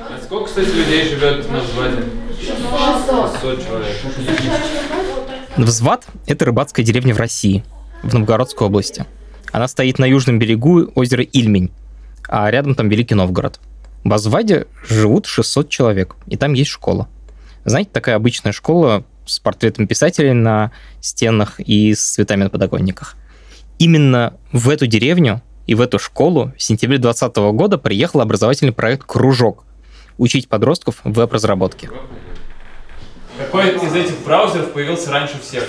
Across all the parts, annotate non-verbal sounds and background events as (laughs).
А сколько, кстати, людей живет на взводе? 600 человек. Взват – это рыбацкая деревня в России, в Новгородской области. Она стоит на южном берегу озера Ильмень, а рядом там Великий Новгород. В Азваде живут 600 человек, и там есть школа. Знаете, такая обычная школа с портретом писателей на стенах и с цветами на подоконниках. Именно в эту деревню и в эту школу в сентябре 2020 года приехал образовательный проект «Кружок» учить подростков в веб-разработке. Какой из этих браузеров появился раньше всех?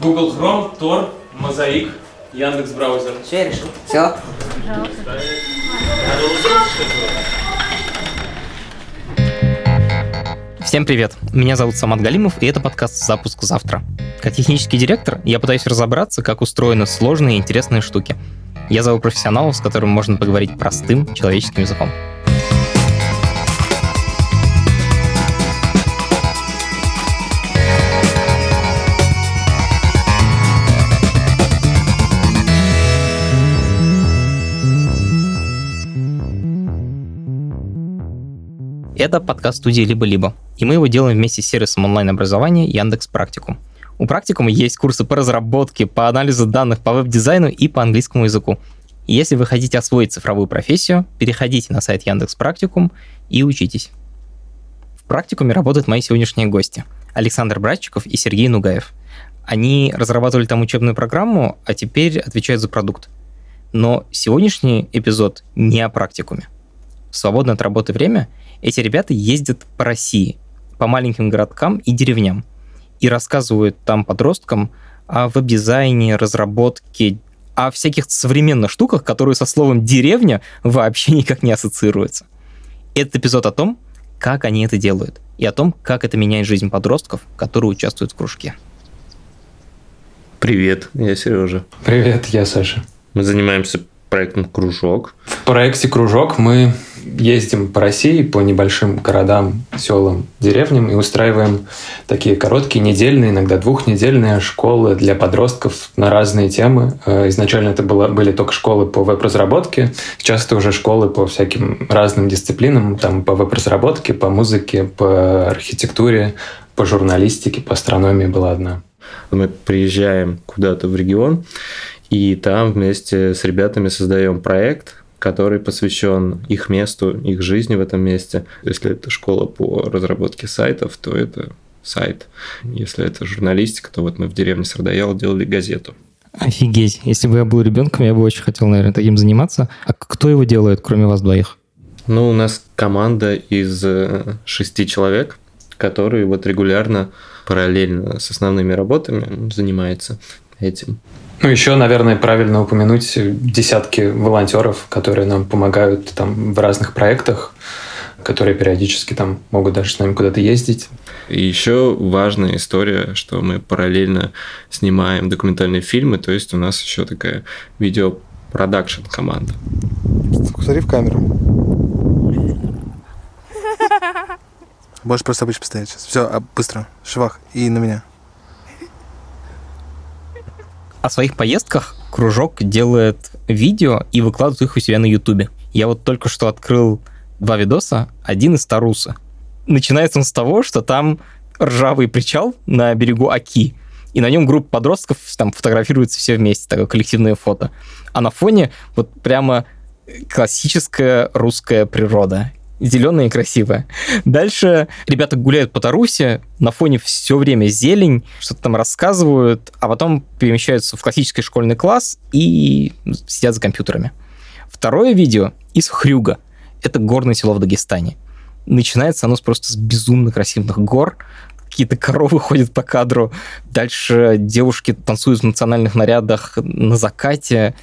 Google Chrome, Tor, Mosaic, Яндекс браузер. Все, я решил. Все. Всем привет! Меня зовут Самат Галимов, и это подкаст «Запуск завтра». Как технический директор я пытаюсь разобраться, как устроены сложные и интересные штуки. Я зову профессионалов, с которыми можно поговорить простым человеческим языком. Это подкаст студии «Либо-либо», и мы его делаем вместе с сервисом онлайн-образования Яндекс Практикум. У Практикума есть курсы по разработке, по анализу данных, по веб-дизайну и по английскому языку. Если вы хотите освоить цифровую профессию, переходите на сайт Яндекс Практикум и учитесь. В Практикуме работают мои сегодняшние гости – Александр Братчиков и Сергей Нугаев. Они разрабатывали там учебную программу, а теперь отвечают за продукт. Но сегодняшний эпизод не о практикуме. В свободное от работы время – эти ребята ездят по России, по маленьким городкам и деревням, и рассказывают там подросткам о веб-дизайне, разработке, о всяких современных штуках, которые со словом «деревня» вообще никак не ассоциируются. Этот эпизод о том, как они это делают, и о том, как это меняет жизнь подростков, которые участвуют в кружке. Привет, я Сережа. Привет, я Саша. Мы занимаемся проектом «Кружок». В проекте «Кружок» мы ездим по России, по небольшим городам, селам, деревням и устраиваем такие короткие, недельные, иногда двухнедельные школы для подростков на разные темы. Э, изначально это было, были только школы по веб-разработке, сейчас это уже школы по всяким разным дисциплинам, там по веб-разработке, по музыке, по архитектуре, по журналистике, по астрономии была одна. Мы приезжаем куда-то в регион, и там вместе с ребятами создаем проект, который посвящен их месту, их жизни в этом месте. Если это школа по разработке сайтов, то это сайт. Если это журналистика, то вот мы в деревне Сардаял делали газету. Офигеть. Если бы я был ребенком, я бы очень хотел, наверное, таким заниматься. А кто его делает, кроме вас двоих? Ну, у нас команда из э, шести человек, которые вот регулярно, параллельно с основными работами занимается этим. Ну, еще, наверное, правильно упомянуть десятки волонтеров, которые нам помогают там в разных проектах, которые периодически там могут даже с нами куда-то ездить. И еще важная история, что мы параллельно снимаем документальные фильмы, то есть у нас еще такая видеопродакшн команда. Смотри в камеру. Можешь просто обычно поставить сейчас. Все, а, быстро. Швах. И на меня. О своих поездках кружок делает видео и выкладывает их у себя на Ютубе. Я вот только что открыл два видоса, один из Таруса. Начинается он с того, что там ржавый причал на берегу Аки, и на нем группа подростков там фотографируются все вместе, такое коллективное фото. А на фоне вот прямо классическая русская природа зеленая и красивая. Дальше ребята гуляют по Тарусе, на фоне все время зелень, что-то там рассказывают, а потом перемещаются в классический школьный класс и сидят за компьютерами. Второе видео из Хрюга. Это горное село в Дагестане. Начинается оно просто с безумно красивых гор, какие-то коровы ходят по кадру, дальше девушки танцуют в национальных нарядах на закате,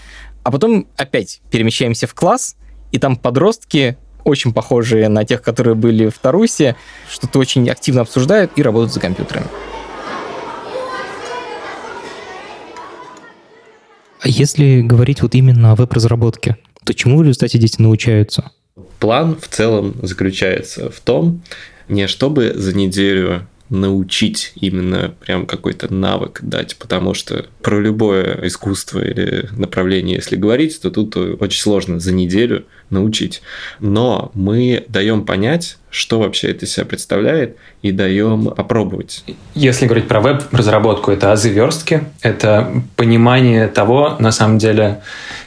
а потом опять перемещаемся в класс, и там подростки очень похожие на тех, которые были в Тарусе, что-то очень активно обсуждают и работают за компьютерами. А если говорить вот именно о веб-разработке, то чему в результате дети научаются? План в целом заключается в том, не чтобы за неделю научить именно прям какой-то навык дать, потому что про любое искусство или направление, если говорить, то тут очень сложно за неделю научить. Но мы даем понять, что вообще это себя представляет, и даем попробовать. Если говорить про веб-разработку, это азы верстки, это понимание того, на самом деле,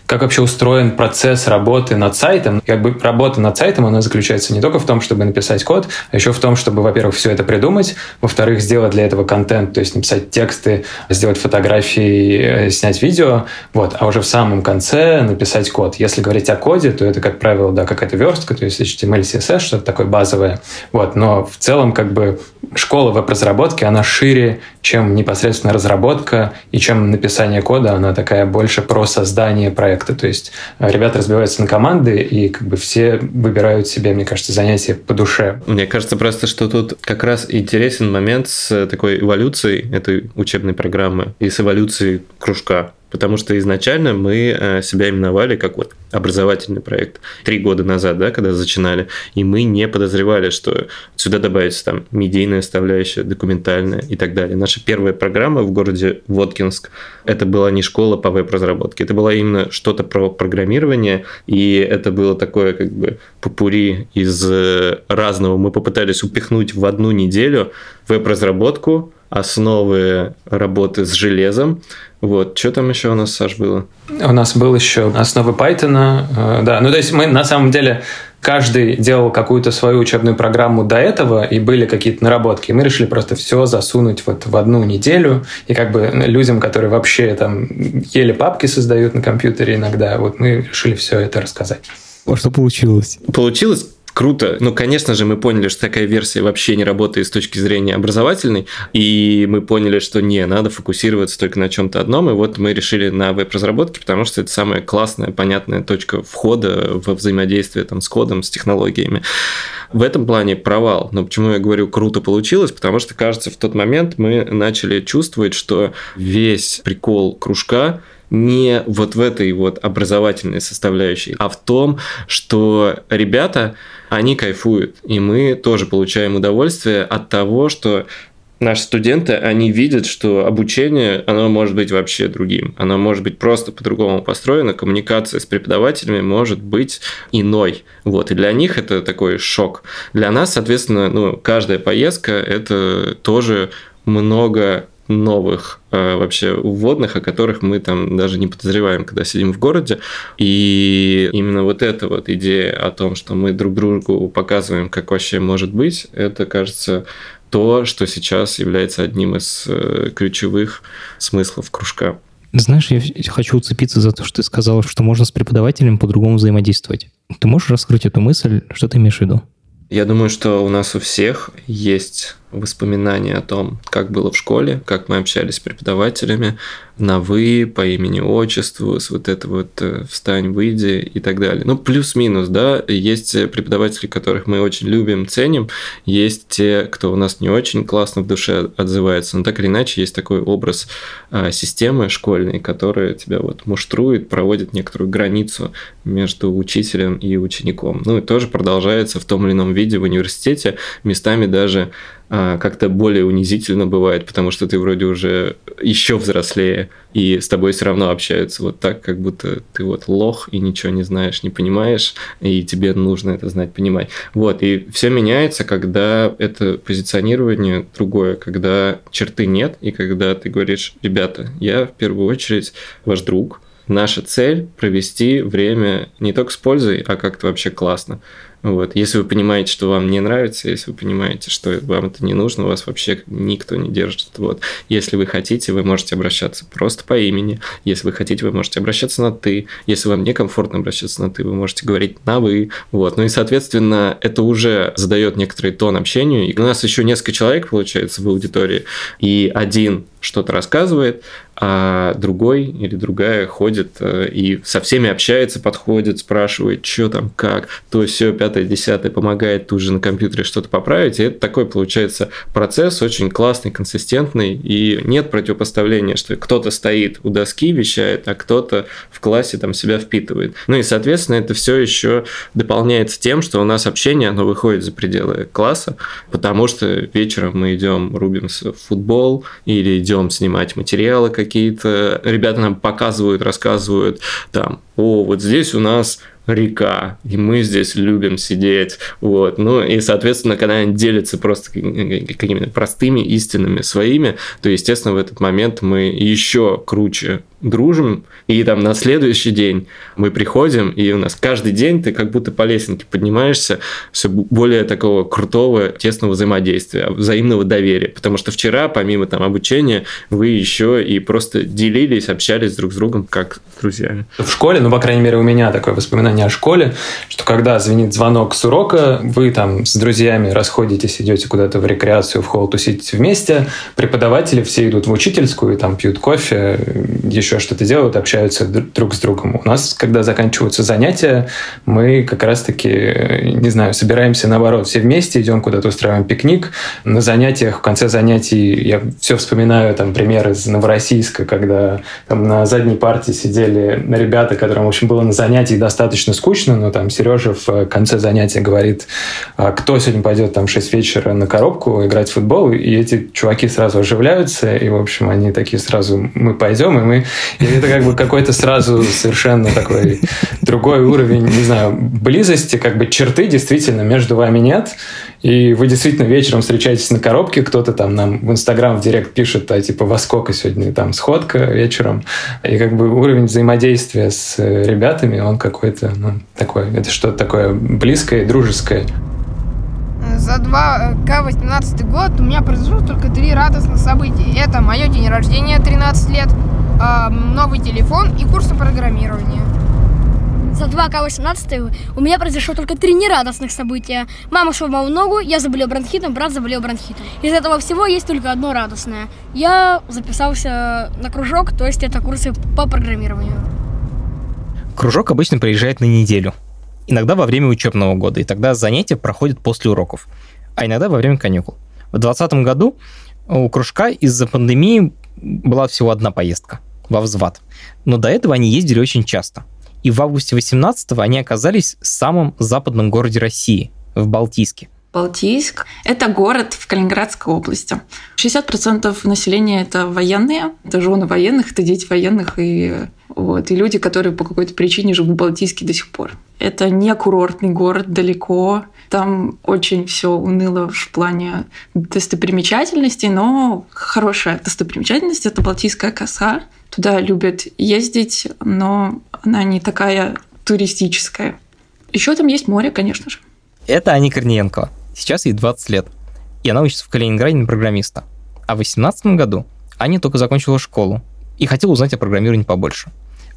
как вообще устроен процесс работы над сайтом. Как бы работа над сайтом, она заключается не только в том, чтобы написать код, а еще в том, чтобы, во-первых, все это придумать, во-вторых, сделать для этого контент, то есть написать тексты, сделать фотографии, э, снять видео, вот, а уже в самом конце написать код. Если говорить о коде, то это, как правило, да, какая-то верстка, то есть HTML, CSS, что-то такое базовое, вот, но в целом, как бы, школа веб-разработки, она шире, чем непосредственно разработка и чем написание кода, она такая больше про создание проекта. То есть э, ребята разбиваются на команды, и как бы все выбирают себе, мне кажется, занятия по душе. Мне кажется просто, что тут как раз интересен момент с такой эволюцией этой учебной программы и с эволюцией кружка. Потому что изначально мы э, себя именовали как вот образовательный проект. Три года назад, да, когда начинали, и мы не подозревали, что сюда добавится там медийная составляющая, документальная и так далее. Наша первая программа в городе Воткинск, это была не школа по веб-разработке, это было именно что-то про программирование, и это было такое как бы попури из э, разного. Мы попытались упихнуть в одну неделю веб-разработку, основы работы с железом. Вот, что там еще у нас, Саш, было? У нас был еще основы Python, э, да. Ну, то есть мы на самом деле каждый делал какую-то свою учебную программу до этого, и были какие-то наработки. И мы решили просто все засунуть вот в одну неделю. И как бы людям, которые вообще там еле папки создают на компьютере иногда, вот мы решили все это рассказать. А что получилось? Получилось круто. Ну, конечно же, мы поняли, что такая версия вообще не работает с точки зрения образовательной, и мы поняли, что не, надо фокусироваться только на чем-то одном, и вот мы решили на веб-разработке, потому что это самая классная, понятная точка входа во взаимодействие там, с кодом, с технологиями. В этом плане провал. Но почему я говорю круто получилось? Потому что, кажется, в тот момент мы начали чувствовать, что весь прикол кружка не вот в этой вот образовательной составляющей, а в том, что ребята, они кайфуют, и мы тоже получаем удовольствие от того, что наши студенты, они видят, что обучение, оно может быть вообще другим. Оно может быть просто по-другому построено, коммуникация с преподавателями может быть иной. Вот, и для них это такой шок. Для нас, соответственно, ну, каждая поездка – это тоже много новых э, вообще вводных, о которых мы там даже не подозреваем, когда сидим в городе. И именно вот эта вот идея о том, что мы друг другу показываем, как вообще может быть, это, кажется, то, что сейчас является одним из э, ключевых смыслов кружка. Знаешь, я хочу уцепиться за то, что ты сказал, что можно с преподавателем по-другому взаимодействовать. Ты можешь раскрыть эту мысль? Что ты имеешь в виду? Я думаю, что у нас у всех есть воспоминания о том, как было в школе, как мы общались с преподавателями, на «вы», по имени-отчеству, с вот это вот э, «встань, выйди» и так далее. Ну, плюс-минус, да, есть преподаватели, которых мы очень любим, ценим, есть те, кто у нас не очень классно в душе отзывается, но так или иначе есть такой образ а, системы школьной, которая тебя вот муштрует, проводит некоторую границу между учителем и учеником. Ну, и тоже продолжается в том или ином виде в университете, местами даже как-то более унизительно бывает, потому что ты вроде уже еще взрослее, и с тобой все равно общаются вот так, как будто ты вот лох и ничего не знаешь, не понимаешь, и тебе нужно это знать, понимать. Вот, и все меняется, когда это позиционирование другое, когда черты нет, и когда ты говоришь, ребята, я в первую очередь ваш друг, наша цель провести время не только с пользой, а как-то вообще классно. Вот. Если вы понимаете, что вам не нравится, если вы понимаете, что вам это не нужно, вас вообще никто не держит. Вот. Если вы хотите, вы можете обращаться просто по имени. Если вы хотите, вы можете обращаться на «ты». Если вам некомфортно обращаться на «ты», вы можете говорить на «вы». Вот. Ну и, соответственно, это уже задает некоторый тон общению. И у нас еще несколько человек, получается, в аудитории. И один что-то рассказывает, а другой или другая ходит э, и со всеми общается, подходит, спрашивает, что там, как, то все, пятое, десятое, помогает тут же на компьютере что-то поправить. И это такой, получается, процесс очень классный, консистентный, и нет противопоставления, что кто-то стоит у доски, вещает, а кто-то в классе там себя впитывает. Ну и, соответственно, это все еще дополняется тем, что у нас общение, оно выходит за пределы класса, потому что вечером мы идем, рубимся в футбол или идем снимать материалы какие-то, ребята нам показывают, рассказывают, там, о, вот здесь у нас река, и мы здесь любим сидеть, вот, ну, и, соответственно, когда они делятся просто какими-то простыми истинами своими, то, естественно, в этот момент мы еще круче дружим, и там на следующий день мы приходим, и у нас каждый день ты как будто по лесенке поднимаешься все более такого крутого, тесного взаимодействия, взаимного доверия, потому что вчера, помимо там обучения, вы еще и просто делились, общались друг с другом как с друзьями. В школе, ну, по крайней мере, у меня такое воспоминание о школе, что когда звенит звонок с урока, вы там с друзьями расходитесь, идете куда-то в рекреацию, в холл тусите вместе, преподаватели все идут в учительскую, и там пьют кофе, еще что-то делают, общаются друг с другом. У нас, когда заканчиваются занятия, мы как раз-таки, не знаю, собираемся наоборот, все вместе, идем куда-то устраиваем пикник. На занятиях, в конце занятий я все вспоминаю там пример из Новороссийска, когда там на задней партии сидели ребята, которым, в общем, было на занятии достаточно скучно, но там Сережа в конце занятия говорит, «А кто сегодня пойдет там в 6 вечера на коробку играть в футбол, и эти чуваки сразу оживляются, и, в общем, они такие сразу, мы пойдем, и мы... И это как бы какой-то сразу совершенно такой другой уровень, не знаю, близости, как бы черты действительно между вами нет, и вы действительно вечером встречаетесь на коробке, кто-то там нам в Инстаграм в Директ пишет, а типа во сколько сегодня там сходка вечером. И как бы уровень взаимодействия с ребятами, он какой-то, ну, такой, это что-то такое близкое и дружеское. За 2К18 год у меня произошло только три радостных события. Это мое день рождения, 13 лет, а, новый телефон и курсы программирования за 2К18 у меня произошло только три нерадостных события. Мама сломала ногу, я заболел бронхитом, брат заболел бронхитом. Из этого всего есть только одно радостное. Я записался на кружок, то есть это курсы по программированию. Кружок обычно приезжает на неделю. Иногда во время учебного года, и тогда занятия проходят после уроков. А иногда во время каникул. В 2020 году у кружка из-за пандемии была всего одна поездка во взвод. Но до этого они ездили очень часто – и в августе 18-го они оказались в самом западном городе России, в Балтийске. Балтийск – это город в Калининградской области. 60% населения – это военные, это жены военных, это дети военных и, вот, и люди, которые по какой-то причине живут в Балтийске до сих пор. Это не курортный город, далеко. Там очень все уныло в плане достопримечательностей, но хорошая достопримечательность – это Балтийская коса. Туда любят ездить, но она не такая туристическая. Еще там есть море, конечно же. Это Ани Корниенкова. Сейчас ей 20 лет. И она учится в Калининграде на программиста. А в 2018 году Аня только закончила школу и хотела узнать о программировании побольше.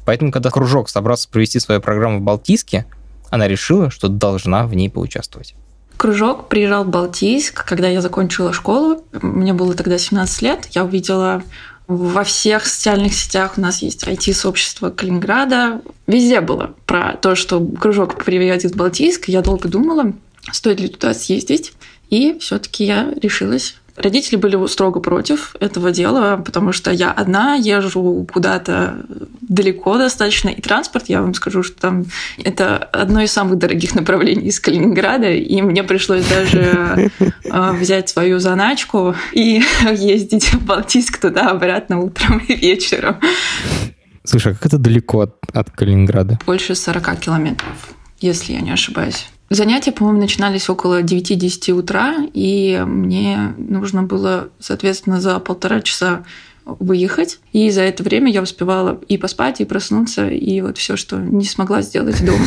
Поэтому, когда кружок собрался провести свою программу в Балтийске, она решила, что должна в ней поучаствовать. Кружок приезжал в Балтийск, когда я закончила школу. Мне было тогда 17 лет. Я увидела во всех социальных сетях у нас есть IT-сообщество Калининграда. Везде было про то, что кружок приедет в Балтийск. Я долго думала, стоит ли туда съездить. И все таки я решилась Родители были строго против этого дела, потому что я одна езжу куда-то далеко достаточно, и транспорт, я вам скажу, что там это одно из самых дорогих направлений из Калининграда, и мне пришлось даже а, взять свою заначку и (laughs) ездить в Балтийск туда-обратно утром и вечером. Слушай, а как это далеко от, от Калининграда? Больше 40 километров, если я не ошибаюсь. Занятия, по-моему, начинались около 9-10 утра, и мне нужно было, соответственно, за полтора часа выехать. И за это время я успевала и поспать, и проснуться, и вот все, что не смогла сделать дома.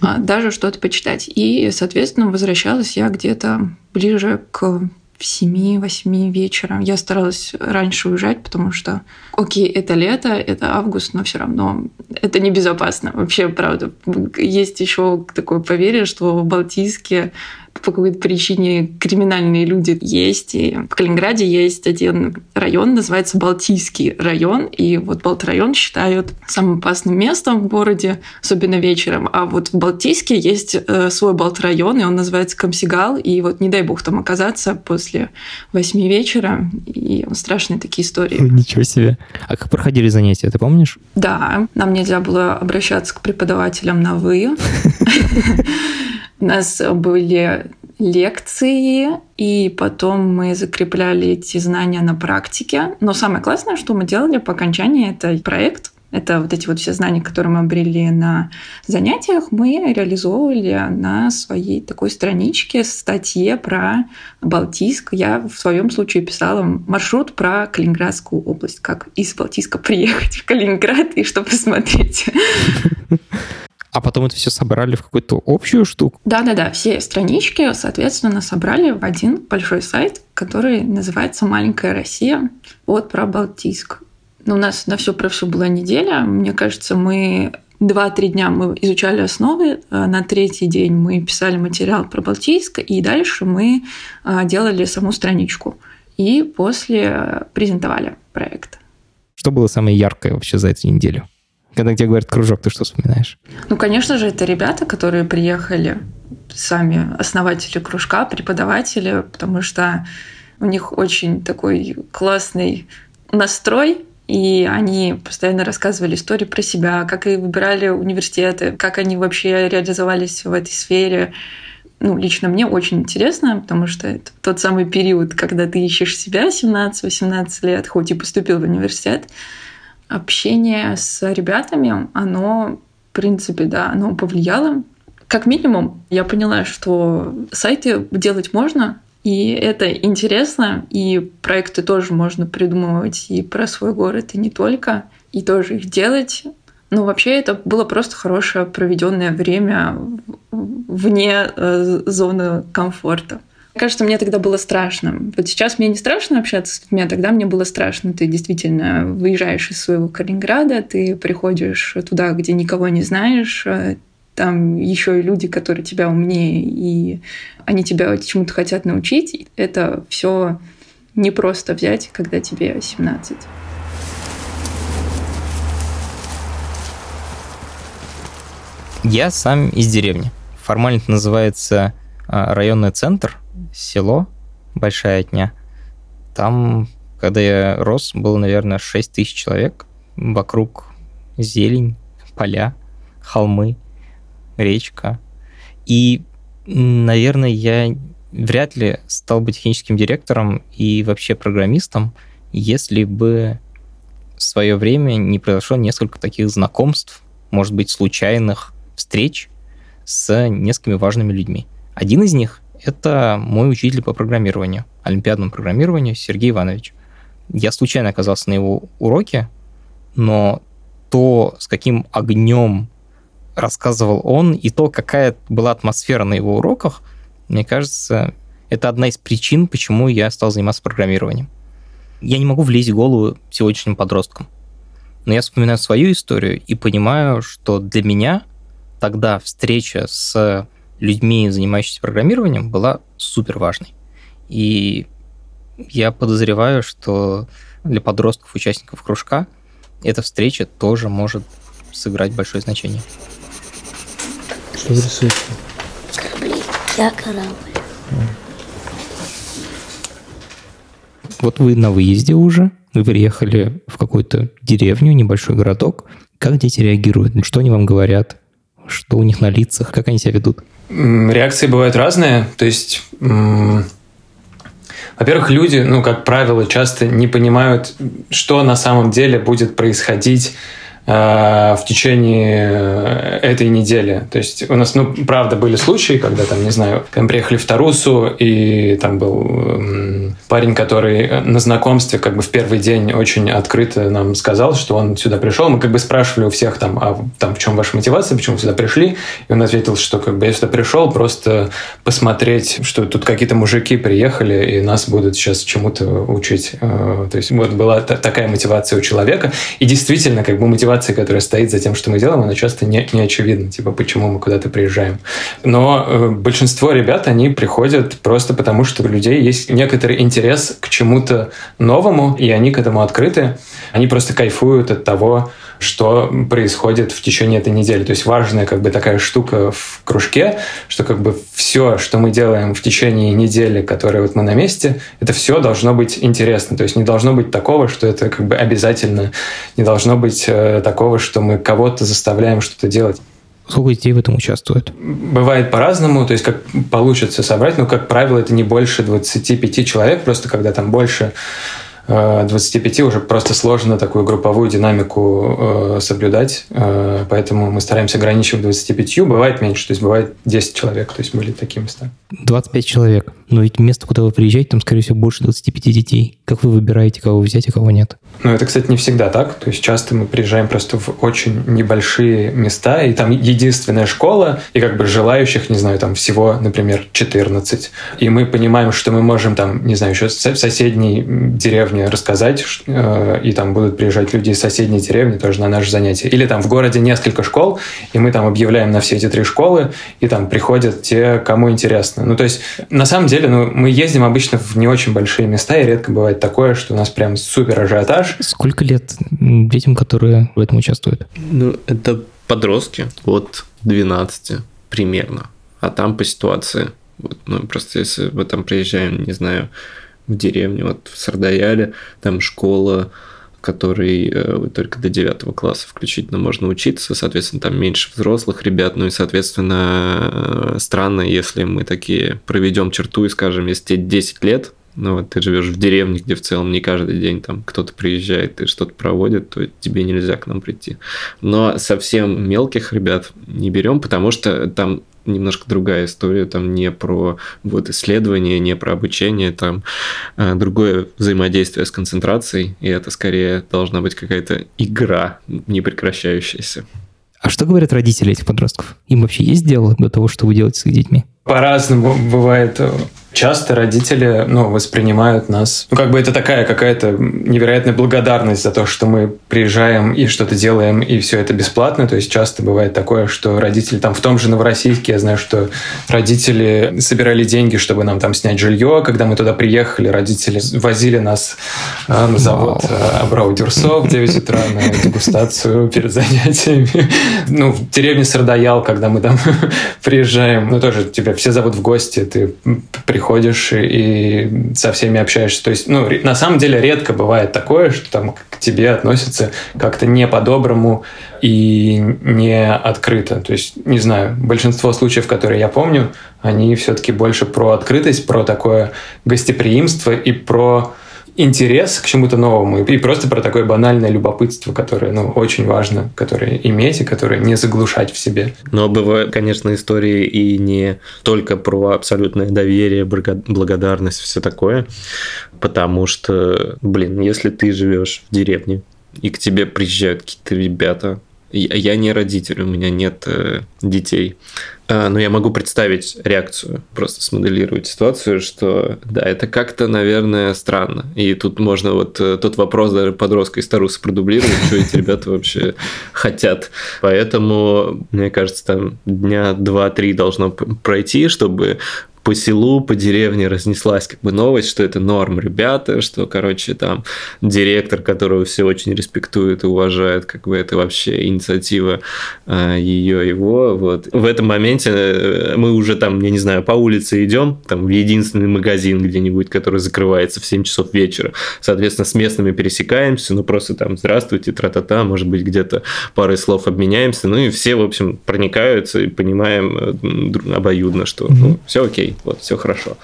А даже что-то почитать. И, соответственно, возвращалась я где-то ближе к в 7-8 вечера. Я старалась раньше уезжать, потому что, окей, это лето, это август, но все равно это небезопасно. Вообще, правда. Есть еще такое поверье, что в Балтийске по какой-то причине криминальные люди есть. И в Калининграде есть один район, называется Балтийский район. И вот Балт-район считают самым опасным местом в городе, особенно вечером. А вот в Балтийске есть э, свой Балт-район, и он называется Комсигал. И вот не дай бог там оказаться после восьми вечера. И страшные такие истории. (laughs) Ничего себе. А как проходили занятия, ты помнишь? Да, нам нельзя было обращаться к преподавателям на «вы». (laughs) У нас были лекции, и потом мы закрепляли эти знания на практике. Но самое классное, что мы делали по окончании, это проект Это вот эти вот все знания, которые мы обрели на занятиях, мы реализовывали на своей такой страничке, статье про Балтийск. Я в своем случае писала маршрут про Калининградскую область, как из Балтийска приехать в Калининград и что посмотреть. (laughs) А потом это все собрали в какую-то общую штуку? Да-да-да, все странички, соответственно, собрали в один большой сайт, который называется «Маленькая Россия» вот про Балтийск. Но у нас на все про все была неделя. Мне кажется, мы два-три дня мы изучали основы, а на третий день мы писали материал про Балтийск, и дальше мы а, делали саму страничку. И после презентовали проект. Что было самое яркое вообще за эту неделю? Когда тебе говорят кружок, ты что вспоминаешь? Ну, конечно же, это ребята, которые приехали, сами основатели кружка, преподаватели, потому что у них очень такой классный настрой, и они постоянно рассказывали истории про себя, как и выбирали университеты, как они вообще реализовались в этой сфере. Ну, лично мне очень интересно, потому что это тот самый период, когда ты ищешь себя 17-18 лет, хоть и поступил в университет. Общение с ребятами, оно, в принципе, да, оно повлияло. Как минимум, я поняла, что сайты делать можно, и это интересно, и проекты тоже можно придумывать и про свой город, и не только, и тоже их делать. Но вообще это было просто хорошее проведенное время вне э, зоны комфорта. Кажется, мне тогда было страшно. Вот сейчас мне не страшно общаться с людьми, а тогда мне было страшно. Ты действительно выезжаешь из своего Калининграда, ты приходишь туда, где никого не знаешь, э, там еще и люди, которые тебя умнее, и они тебя чему-то хотят научить. Это все не просто взять, когда тебе 17. Я сам из деревни. Формально это называется а, районный центр, село, Большая Отня. Там, когда я рос, было, наверное, 6 тысяч человек. Вокруг зелень, поля, холмы речка. И, наверное, я вряд ли стал бы техническим директором и вообще программистом, если бы в свое время не произошло несколько таких знакомств, может быть, случайных встреч с несколькими важными людьми. Один из них — это мой учитель по программированию, олимпиадному программированию Сергей Иванович. Я случайно оказался на его уроке, но то, с каким огнем рассказывал он, и то, какая была атмосфера на его уроках, мне кажется, это одна из причин, почему я стал заниматься программированием. Я не могу влезть в голову сегодняшним подросткам. Но я вспоминаю свою историю и понимаю, что для меня тогда встреча с людьми, занимающимися программированием, была супер важной. И я подозреваю, что для подростков, участников кружка, эта встреча тоже может сыграть большое значение. Что вы рисуете? Я корабль. Вот вы на выезде уже, вы приехали в какую-то деревню, небольшой городок. Как дети реагируют? Что они вам говорят? Что у них на лицах? Как они себя ведут? Реакции бывают разные. То есть, во-первых, люди, ну, как правило, часто не понимают, что на самом деле будет происходить Э, в течение э, этой недели. То есть у нас, ну, правда, были случаи, когда там, не знаю, мы приехали в Тарусу, и там был парень, который на знакомстве как бы в первый день очень открыто нам сказал, что он сюда пришел. Мы как бы спрашивали у всех там, а там в чем ваша мотивация, почему вы сюда пришли? И он ответил, что как бы я сюда пришел просто посмотреть, что тут какие-то мужики приехали, и нас будут сейчас чему-то учить. Э, то есть вот была такая мотивация у человека. И действительно, как бы мотивация которая стоит за тем, что мы делаем, она часто не, не очевидна, типа, почему мы куда-то приезжаем. Но э, большинство ребят, они приходят просто потому, что у людей есть некоторый интерес к чему-то новому, и они к этому открыты. Они просто кайфуют от того, что происходит в течение этой недели. То есть важная как бы такая штука в кружке, что как бы все, что мы делаем в течение недели, которая вот мы на месте, это все должно быть интересно. То есть не должно быть такого, что это как бы обязательно, не должно быть э, такого, что мы кого-то заставляем что-то делать. Сколько детей в этом участвует? Бывает по-разному, то есть как получится собрать, но, как правило, это не больше 25 человек, просто когда там больше э, 25 уже просто сложно такую групповую динамику э, соблюдать, э, поэтому мы стараемся ограничивать 25, бывает меньше, то есть бывает 10 человек, то есть были такие места. 25 человек. Но ведь место, куда вы приезжаете, там, скорее всего, больше 25 детей. Как вы выбираете, кого взять, а кого нет? Ну, это, кстати, не всегда так. То есть часто мы приезжаем просто в очень небольшие места, и там единственная школа, и как бы желающих, не знаю, там всего, например, 14. И мы понимаем, что мы можем там, не знаю, еще в соседней деревне рассказать, э, и там будут приезжать люди из соседней деревни тоже на наше занятие. Или там в городе несколько школ, и мы там объявляем на все эти три школы, и там приходят те, кому интересно. Ну, то есть, на самом деле, ну, мы ездим обычно в не очень большие места, и редко бывает такое, что у нас прям супер ажиотаж. Сколько лет детям, которые в этом участвуют? Ну, это подростки от 12 примерно. А там по ситуации. Вот, ну, просто если мы там приезжаем, не знаю, в деревню, вот в Сардаяле, там школа, которой э, только до 9 класса включительно можно учиться, соответственно, там меньше взрослых ребят, ну и, соответственно, странно, если мы такие проведем черту и скажем, если тебе 10 лет, ну вот ты живешь в деревне, где в целом не каждый день там кто-то приезжает и что-то проводит, то тебе нельзя к нам прийти. Но совсем мелких ребят не берем, потому что там немножко другая история, там не про вот исследование, не про обучение, там а, другое взаимодействие с концентрацией, и это скорее должна быть какая-то игра, не прекращающаяся. А что говорят родители этих подростков? Им вообще есть дело до того, что вы делаете с их детьми? По-разному бывает. Часто родители ну, воспринимают нас... Ну, как бы это такая какая-то невероятная благодарность за то, что мы приезжаем и что-то делаем, и все это бесплатно. То есть часто бывает такое, что родители там в том же Новороссийске, я знаю, что родители собирали деньги, чтобы нам там снять жилье. Когда мы туда приехали, родители возили нас э, на завод э, Абрау Дюрсо в 9 утра на дегустацию перед занятиями. Ну, в деревне Сардаял, когда мы там (laughs) приезжаем, ну, тоже тебя все зовут в гости, ты приходишь и со всеми общаешься. То есть, ну, на самом деле редко бывает такое, что там к тебе относятся как-то не по-доброму и не открыто. То есть, не знаю, большинство случаев, которые я помню, они все-таки больше про открытость, про такое гостеприимство и про интерес к чему-то новому и просто про такое банальное любопытство, которое ну, очень важно, которое иметь и которое не заглушать в себе. Но бывают, конечно, истории и не только про абсолютное доверие, благодарность, все такое, потому что, блин, если ты живешь в деревне, и к тебе приезжают какие-то ребята, я не родитель, у меня нет э, детей. А, но я могу представить реакцию, просто смоделировать ситуацию, что да, это как-то, наверное, странно. И тут можно вот э, тот вопрос даже подростка и старуса продублировать, что эти ребята вообще хотят. Поэтому, мне кажется, там дня два-три должно пройти, чтобы по селу, по деревне разнеслась как бы новость, что это норм ребята, что, короче, там директор, которого все очень респектуют и уважают, как бы это вообще инициатива э, ее, его, вот. В этом моменте э, мы уже там, я не знаю, по улице идем, там в единственный магазин где-нибудь, который закрывается в 7 часов вечера, соответственно, с местными пересекаемся, ну просто там здравствуйте, тра-та-та, может быть, где-то парой слов обменяемся, ну и все, в общем, проникаются и понимаем э, обоюдно, что ну, все окей, вот, все хорошо.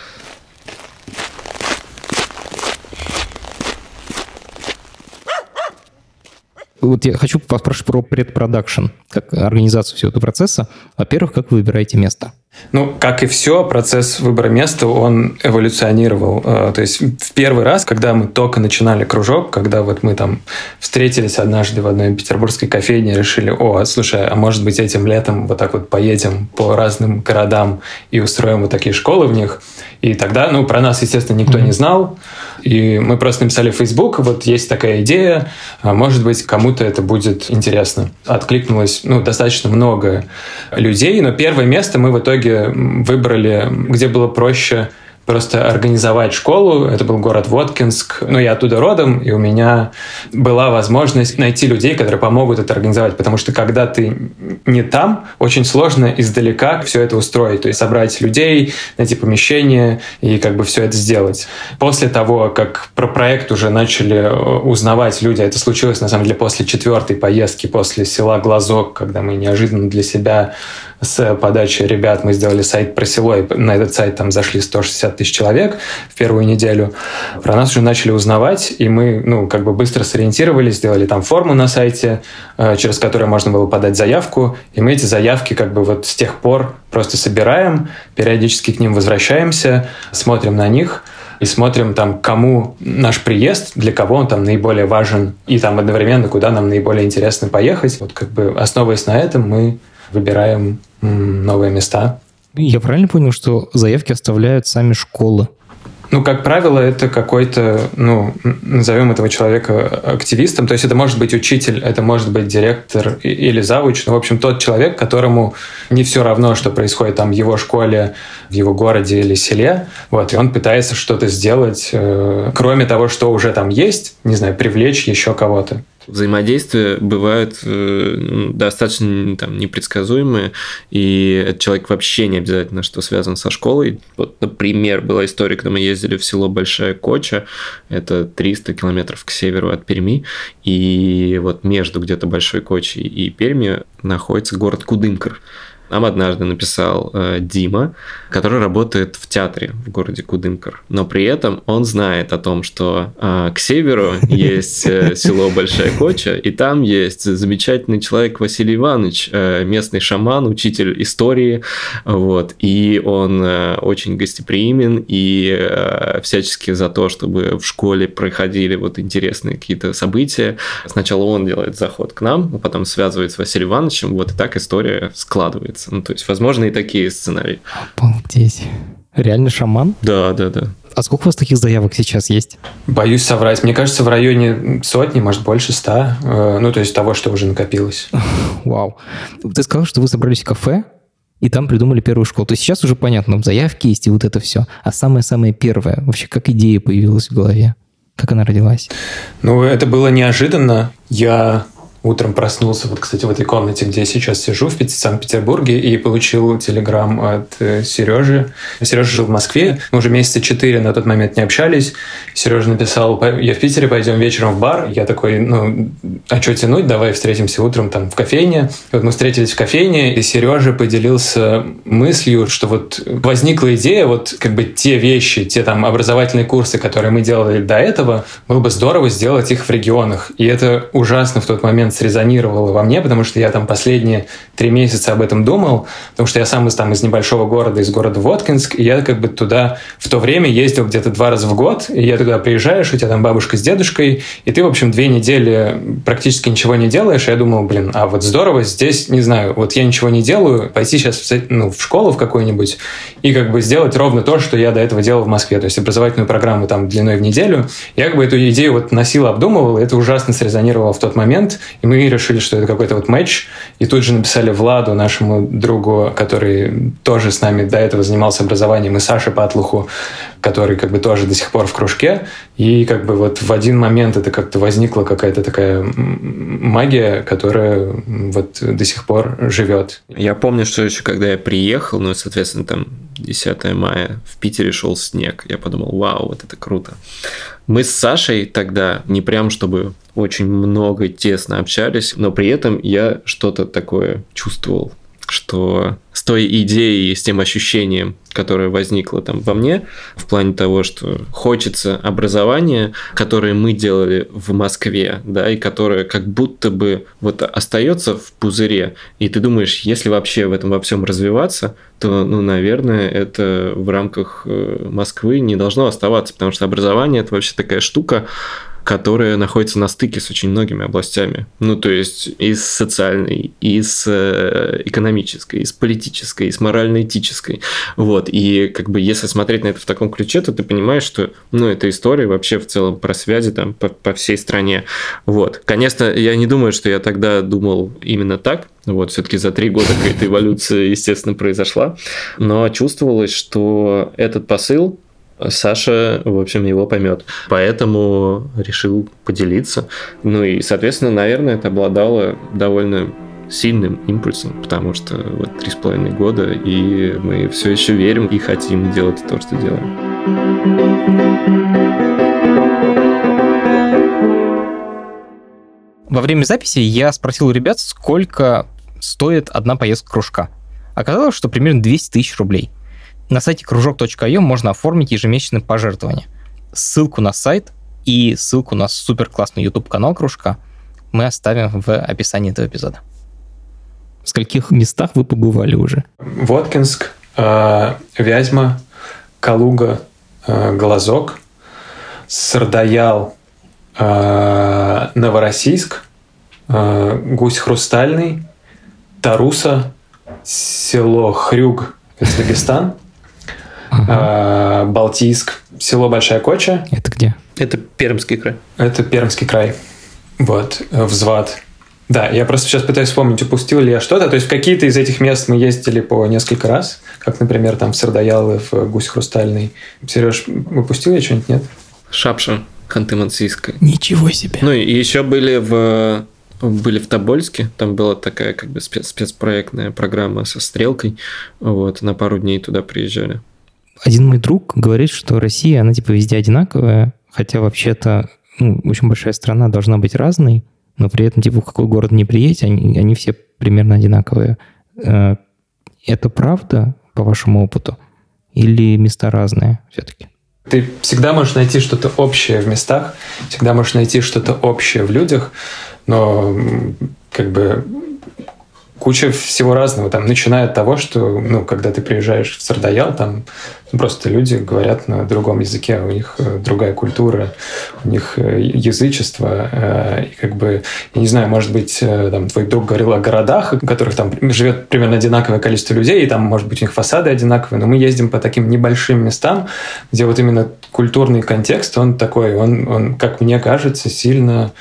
Вот я хочу поспрашивать про предпродакшн, как организацию всего этого процесса. Во-первых, как вы выбираете место? Ну, как и все, процесс выбора места, он эволюционировал. Э, то есть в первый раз, когда мы только начинали кружок, когда вот мы там встретились однажды в одной петербургской кофейне, решили, о, слушай, а может быть этим летом вот так вот поедем по разным городам и устроим вот такие школы в них. И тогда, ну, про нас, естественно, никто не знал. И мы просто написали в Facebook, вот есть такая идея, а может быть, кому-то это будет интересно. Откликнулось, ну, достаточно много людей, но первое место мы в итоге выбрали, где было проще просто организовать школу. Это был город Воткинск. Ну, я оттуда родом, и у меня была возможность найти людей, которые помогут это организовать. Потому что когда ты не там, очень сложно издалека все это устроить. То есть собрать людей, найти помещение и как бы все это сделать. После того, как про проект уже начали э, узнавать люди, это случилось на самом деле после четвертой поездки, после села Глазок, когда мы неожиданно для себя с подачи ребят мы сделали сайт про село, и на этот сайт там зашли 160 тысяч человек в первую неделю. Про нас уже начали узнавать, и мы, ну, как бы быстро сориентировались, сделали там форму на сайте, э, через которую можно было подать заявку, и мы эти заявки как бы вот с тех пор просто собираем, периодически к ним возвращаемся, смотрим на них – и смотрим там, кому наш приезд, для кого он там наиболее важен, и там одновременно, куда нам наиболее интересно поехать. Вот как бы основываясь на этом, мы выбираем новые места. Я правильно понял, что заявки оставляют сами школы? Ну, как правило, это какой-то, ну, назовем этого человека активистом. То есть это может быть учитель, это может быть директор или завуч. Ну, в общем, тот человек, которому не все равно, что происходит там в его школе, в его городе или селе. Вот, и он пытается что-то сделать, э, кроме того, что уже там есть, не знаю, привлечь еще кого-то взаимодействия бывают э, достаточно там, непредсказуемые, и этот человек вообще не обязательно, что связан со школой. Вот, например, была история, когда мы ездили в село Большая Коча, это 300 километров к северу от Перми, и вот между где-то Большой Кочей и Перми находится город Кудымкар. Нам однажды написал э, Дима, который работает в театре в городе Кудымкар. Но при этом он знает о том, что э, к северу (laughs) есть э, село Большая Коча, и там есть замечательный человек Василий Иванович, э, местный шаман, учитель истории. Вот, и он э, очень гостеприимен и э, всячески за то, чтобы в школе проходили вот интересные какие-то события. Сначала он делает заход к нам, а потом связывает с Василием Ивановичем. Вот и так история складывается появится. Ну, то есть, возможно, и такие сценарии. Обалдеть. Реально шаман? Да, да, да. А сколько у вас таких заявок сейчас есть? Боюсь соврать. Мне кажется, в районе сотни, может, больше ста. Э, ну, то есть того, что уже накопилось. (laughs) Вау. Ты сказал, что вы собрались в кафе, и там придумали первую школу. То есть сейчас уже понятно, заявки есть и вот это все. А самое-самое первое, вообще, как идея появилась в голове? Как она родилась? Ну, это было неожиданно. Я утром проснулся, вот, кстати, в этой комнате, где я сейчас сижу, в Санкт-Петербурге, и получил телеграм от э, Сережи. Сережа жил в Москве, мы уже месяца четыре на тот момент не общались. Сережа написал, я в Питере, пойдем вечером в бар. Я такой, ну, а что тянуть, давай встретимся утром там в кофейне. И вот мы встретились в кофейне, и Сережа поделился мыслью, что вот возникла идея, вот как бы те вещи, те там образовательные курсы, которые мы делали до этого, было бы здорово сделать их в регионах. И это ужасно в тот момент срезонировало во мне, потому что я там последние три месяца об этом думал, потому что я сам из, там, из небольшого города, из города Воткинск, и я как бы туда в то время ездил где-то два раза в год, и я туда приезжаешь, у тебя там бабушка с дедушкой, и ты, в общем, две недели практически ничего не делаешь, и я думал, блин, а вот здорово здесь, не знаю, вот я ничего не делаю, пойти сейчас в, ну, в школу в какую-нибудь и как бы сделать ровно то, что я до этого делал в Москве, то есть образовательную программу там длиной в неделю. Я как бы эту идею вот носил, обдумывал, и это ужасно срезонировало в тот момент, и мы решили, что это какой-то вот матч, и тут же написали Владу, нашему другу, который тоже с нами до этого занимался образованием, и Саше Патлуху, который как бы тоже до сих пор в кружке, и как бы вот в один момент это как-то возникла какая-то такая магия, которая вот до сих пор живет. Я помню, что еще когда я приехал, ну, соответственно, там 10 мая в Питере шел снег. Я подумал, вау, вот это круто. Мы с Сашей тогда не прям чтобы очень много тесно общались, но при этом я что-то такое чувствовал что той идеей, с тем ощущением, которое возникло там во мне, в плане того, что хочется образования, которое мы делали в Москве, да, и которое как будто бы вот остается в пузыре, и ты думаешь, если вообще в этом во всем развиваться, то, ну, наверное, это в рамках э, Москвы не должно оставаться, потому что образование это вообще такая штука, которая находится на стыке с очень многими областями. Ну, то есть и с социальной, и с э, экономической, и с политической, и с морально-этической. Вот. И как бы если смотреть на это в таком ключе, то ты понимаешь, что ну, эта история вообще в целом про связи там по, по всей стране. Вот. Конечно, я не думаю, что я тогда думал именно так, вот, все-таки за три года какая-то эволюция, естественно, произошла. Но чувствовалось, что этот посыл, Саша, в общем, его поймет. Поэтому решил поделиться. Ну и, соответственно, наверное, это обладало довольно сильным импульсом, потому что вот три с половиной года, и мы все еще верим и хотим делать то, что делаем. Во время записи я спросил у ребят, сколько стоит одна поездка кружка. Оказалось, что примерно 200 тысяч рублей. На сайте кружок.io можно оформить ежемесячное пожертвование. Ссылку на сайт и ссылку на супер классный YouTube канал Кружка мы оставим в описании этого эпизода. В скольких местах вы побывали уже? Воткинск, э, Вязьма, Калуга, э, Глазок, Сардаял, э, Новороссийск, Гусь Хрустальный, Таруса, село Хрюг, Дагестан, ага. Балтийск, село Большая Коча. Это где? Это Пермский край. Это Пермский край. Вот, взвод. Да, я просто сейчас пытаюсь вспомнить, упустил ли я что-то. То есть в какие-то из этих мест мы ездили по несколько раз, как, например, там в Сардаялы, в Гусь Хрустальный. Сереж, упустил я что-нибудь, нет? Шапша, Ханты-Мансийская. Ничего себе. Ну и еще были в были в Тобольске, там была такая как бы спец спецпроектная программа со стрелкой, вот, на пару дней туда приезжали. Один мой друг говорит, что Россия, она типа везде одинаковая, хотя вообще-то ну, очень большая страна должна быть разной, но при этом, типа, в какой город не приедете, они, они все примерно одинаковые. Э, это правда, по вашему опыту? Или места разные все-таки? Ты всегда можешь найти что-то общее в местах, всегда можешь найти что-то общее в людях, но как бы куча всего разного. Там, начиная от того, что, ну, когда ты приезжаешь в Сардаял, там просто люди говорят на другом языке, у них э, другая культура, у них э, язычество. Э, и как бы, я не знаю, может быть, там твой друг говорил о городах, в которых там живет примерно одинаковое количество людей, и там, может быть, у них фасады одинаковые, но мы ездим по таким небольшим местам, где вот именно культурный контекст, он такой, он, он как мне кажется, сильно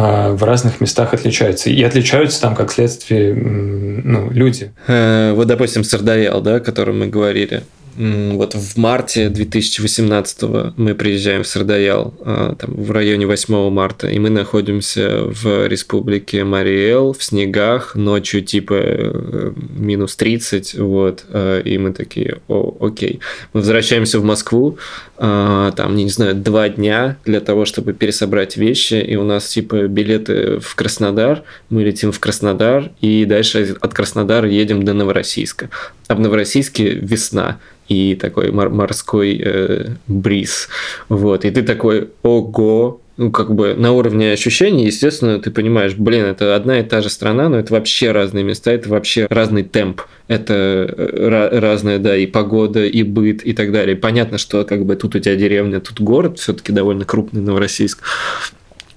в разных местах отличаются. И отличаются там, как следствие, ну, люди. Вот, допустим, Сардаял, да, о котором мы говорили вот в марте 2018 мы приезжаем в Сардаял, а, там, в районе 8 марта, и мы находимся в республике Мариэл в снегах, ночью типа э, минус 30, вот, а, и мы такие, о, окей. Мы возвращаемся в Москву, а, там, не знаю, два дня для того, чтобы пересобрать вещи, и у нас типа билеты в Краснодар, мы летим в Краснодар, и дальше от Краснодара едем до Новороссийска. А в Новороссийске весна, и такой морской э, бриз. Вот. И ты такой, ого, ну, как бы на уровне ощущений, естественно, ты понимаешь, блин, это одна и та же страна, но это вообще разные места, это вообще разный темп, это э, разная, да, и погода, и быт, и так далее. Понятно, что как бы тут у тебя деревня, тут город, все-таки довольно крупный Новороссийск.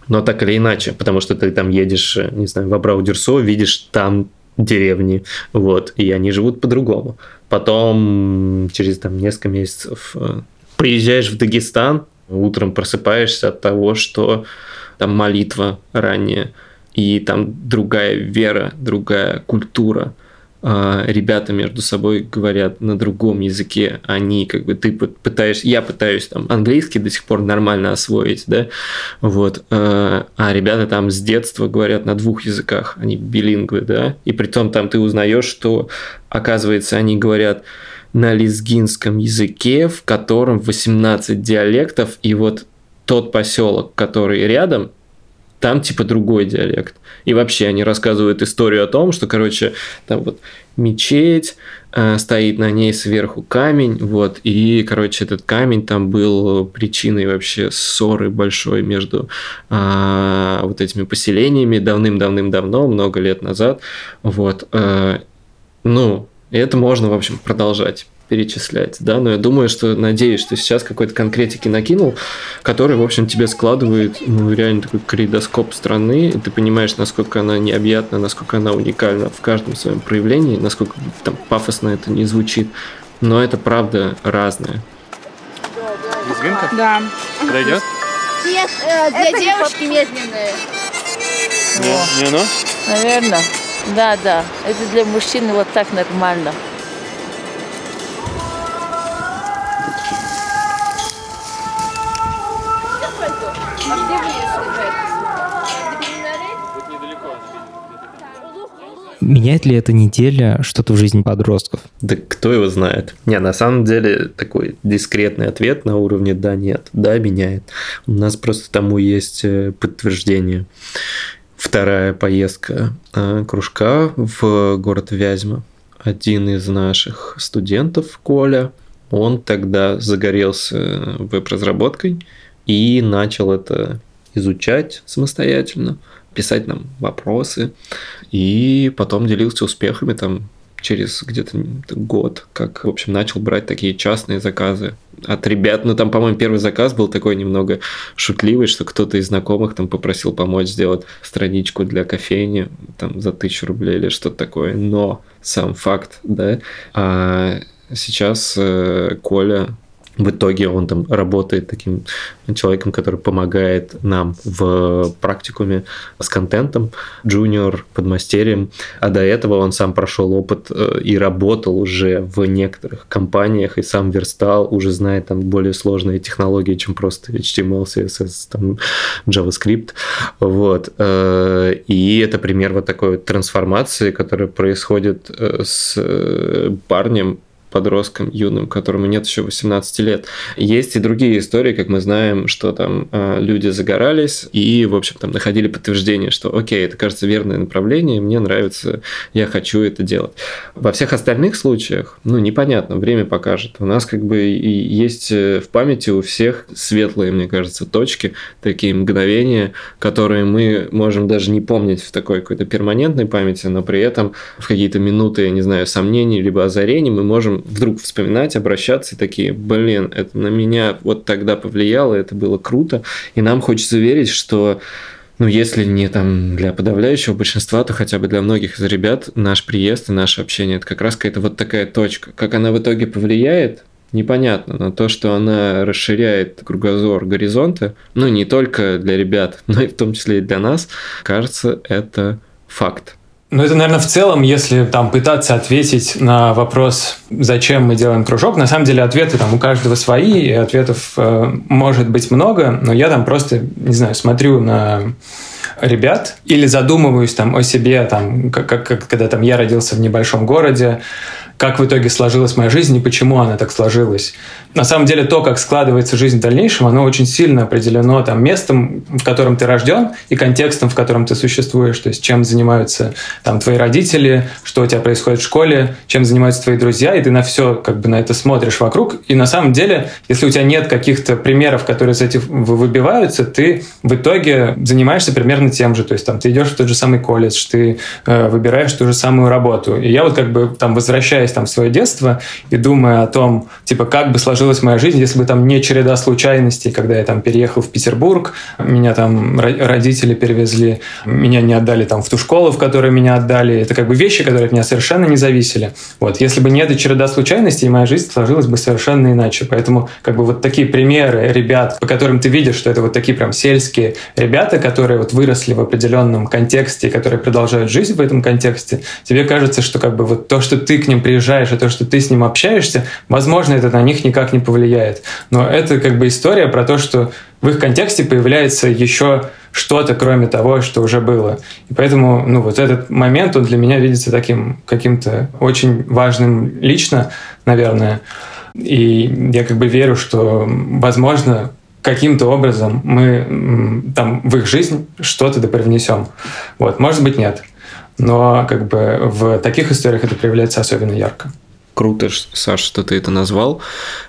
Но так или иначе, потому что ты там едешь, э, не знаю, в Абрау-Дюрсо, видишь там деревни, вот, и они живут по-другому. Потом через там несколько месяцев э, приезжаешь в Дагестан, утром просыпаешься от того, что там молитва ранее, и там другая вера, другая культура, ребята между собой говорят на другом языке, они как бы ты пытаешься, я пытаюсь там английский до сих пор нормально освоить, да, вот, а, а ребята там с детства говорят на двух языках, они билингвы, да, и при том там ты узнаешь, что оказывается они говорят на лезгинском языке, в котором 18 диалектов, и вот тот поселок, который рядом, там типа другой диалект. И вообще они рассказывают историю о том, что, короче, там вот мечеть, э, стоит на ней сверху камень, вот, и, короче, этот камень там был причиной вообще ссоры большой между э, вот этими поселениями давным-давным-давно, много лет назад, вот, э, ну, это можно, в общем, продолжать перечислять, да, но я думаю, что, надеюсь, что сейчас какой-то конкретики накинул, который, в общем, тебе складывает, ну, реально такой калейдоскоп страны, и ты понимаешь, насколько она необъятна, насколько она уникальна в каждом своем проявлении, насколько там пафосно это не звучит, но это правда разное. Лезгинка? Да. Подойдет? Нет, э, для это девушки медленные. Не, не оно? Наверное. Да, да. Это для мужчины вот так нормально. Меняет ли эта неделя что-то в жизни подростков? Да кто его знает. Не, на самом деле такой дискретный ответ на уровне «да», «нет». Да, меняет. У нас просто тому есть э, подтверждение. Вторая поездка э, кружка в город Вязьма. один из наших студентов, Коля, он тогда загорелся веб-разработкой и начал это изучать самостоятельно, писать нам вопросы, и потом делился успехами там через где-то год, как, в общем, начал брать такие частные заказы от ребят. Ну, там, по-моему, первый заказ был такой немного шутливый, что кто-то из знакомых там попросил помочь сделать страничку для кофейни там за тысячу рублей или что-то такое. Но сам факт, да. А сейчас э, Коля в итоге он там работает таким человеком, который помогает нам в практикуме с контентом, джуниор, подмастерьем, а до этого он сам прошел опыт э, и работал уже в некоторых компаниях, и сам верстал, уже знает там более сложные технологии, чем просто HTML, CSS, там, JavaScript, вот. Э, и это пример вот такой трансформации, которая происходит э, с парнем, подростком юным, которому нет еще 18 лет. Есть и другие истории, как мы знаем, что там э, люди загорались и, в общем, там находили подтверждение, что окей, это кажется верное направление, мне нравится, я хочу это делать. Во всех остальных случаях, ну, непонятно, время покажет. У нас как бы и есть э, в памяти у всех светлые, мне кажется, точки, такие мгновения, которые мы можем даже не помнить в такой какой-то перманентной памяти, но при этом в какие-то минуты, я не знаю, сомнений либо озарений мы можем вдруг вспоминать, обращаться и такие, блин, это на меня вот тогда повлияло, это было круто, и нам хочется верить, что ну, если не там для подавляющего большинства, то хотя бы для многих из ребят наш приезд и наше общение – это как раз какая-то вот такая точка. Как она в итоге повлияет, непонятно, но то, что она расширяет кругозор горизонта, ну, не только для ребят, но и в том числе и для нас, кажется, это факт. Ну, это, наверное, в целом, если там пытаться ответить на вопрос, зачем мы делаем кружок, на самом деле ответы там у каждого свои, и ответов э, может быть много, но я там просто, не знаю, смотрю на ребят или задумываюсь там о себе, там, как, как, когда там я родился в небольшом городе, как в итоге сложилась моя жизнь и почему она так сложилась. На самом деле то, как складывается жизнь в дальнейшем, оно очень сильно определено там, местом, в котором ты рожден, и контекстом, в котором ты существуешь, то есть чем занимаются там, твои родители, что у тебя происходит в школе, чем занимаются твои друзья, и ты на все как бы на это смотришь вокруг. И на самом деле, если у тебя нет каких-то примеров, которые из этих выбиваются, ты в итоге занимаешься примерно тем же. То есть там ты идешь в тот же самый колледж, ты э, выбираешь ту же самую работу. И я вот как бы там возвращаясь там в свое детство и думая о том, типа, как бы сложилась моя жизнь, если бы там не череда случайностей, когда я там переехал в Петербург, меня там родители перевезли, меня не отдали там в ту школу, в которой меня отдали. Это как бы вещи, которые от меня совершенно не зависели. Вот. Если бы не эта череда случайностей, моя жизнь сложилась бы совершенно иначе. Поэтому как бы вот такие примеры ребят, по которым ты видишь, что это вот такие прям сельские ребята, которые вот выросли в определенном контексте, которые продолжают жизнь в этом контексте, тебе кажется, что как бы вот то, что ты к ним приезжаешь, и то, что ты с ним общаешься, возможно, это на них никак не повлияет. Но это как бы история про то, что в их контексте появляется еще что-то, кроме того, что уже было. И поэтому, ну, вот этот момент, он для меня видится таким каким-то очень важным лично, наверное. И я как бы верю, что, возможно, каким-то образом мы там в их жизнь что-то да привнесем. Вот, может быть, нет но как бы в таких историях это проявляется особенно ярко. Круто, Саш, что ты это назвал,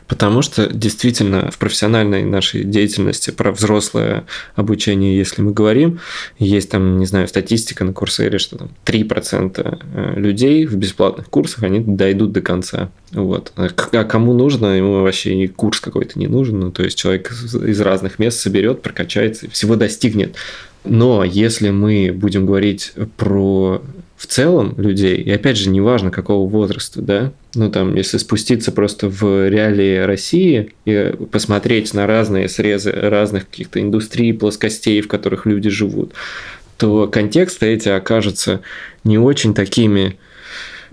потому что действительно в профессиональной нашей деятельности про взрослое обучение, если мы говорим, есть там, не знаю, статистика на Курсере, что там 3% э, людей в бесплатных курсах, они дойдут до конца. Вот. А, а кому нужно, ему вообще и курс какой-то не нужен, ну, то есть человек из разных мест соберет, прокачается, всего достигнет. Но если мы будем говорить про в целом людей, и опять же, неважно какого возраста, да, ну там, если спуститься просто в реалии России и посмотреть на разные срезы разных каких-то индустрий, плоскостей, в которых люди живут, то контексты эти окажутся не очень такими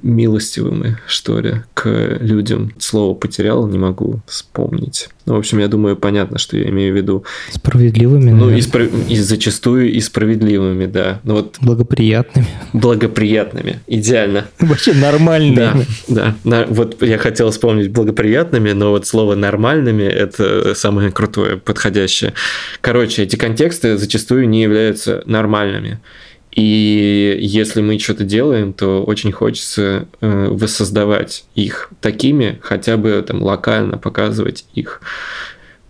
милостивыми, что ли, к людям. Слово потерял, не могу вспомнить. Ну, в общем, я думаю, понятно, что я имею в виду. Справедливыми, Ну, и, спро... и зачастую и справедливыми, да. Ну, вот... Благоприятными. Благоприятными, идеально. Вообще нормальными. Да, да. Вот я хотел вспомнить благоприятными, но вот слово нормальными – это самое крутое, подходящее. Короче, эти контексты зачастую не являются нормальными. И если мы что-то делаем, то очень хочется э, воссоздавать их такими, хотя бы там локально показывать их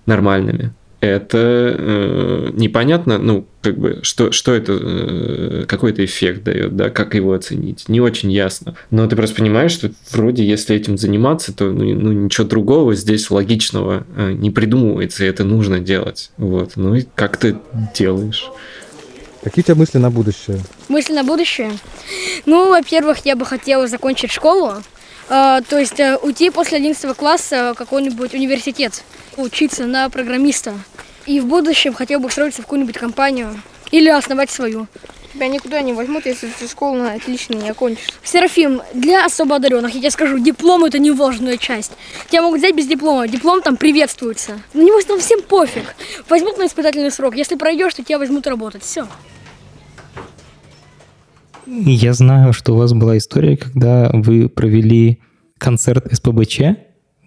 нормальными это э, непонятно, ну, как бы, что, что это, э, какой это эффект дает, да, как его оценить, не очень ясно. Но ты просто понимаешь, что вроде если этим заниматься, то ну, ну, ничего другого здесь логичного э, не придумывается, и это нужно делать. Вот, ну и как ты делаешь? Какие у тебя мысли на будущее? Мысли на будущее? Ну, во-первых, я бы хотела закончить школу, э, то есть э, уйти после 11 класса в какой-нибудь университет, учиться на программиста. И в будущем хотел бы устроиться в какую-нибудь компанию или основать свою. Тебя никуда не возьмут, если ты школу на отлично не окончишь. Серафим, для особо одаренных, я тебе скажу, диплом это не важная часть. Тебя могут взять без диплома, диплом там приветствуется. На него там всем пофиг. Возьмут на испытательный срок, если пройдешь, то тебя возьмут работать. Все. Я знаю, что у вас была история, когда вы провели концерт СПБЧ,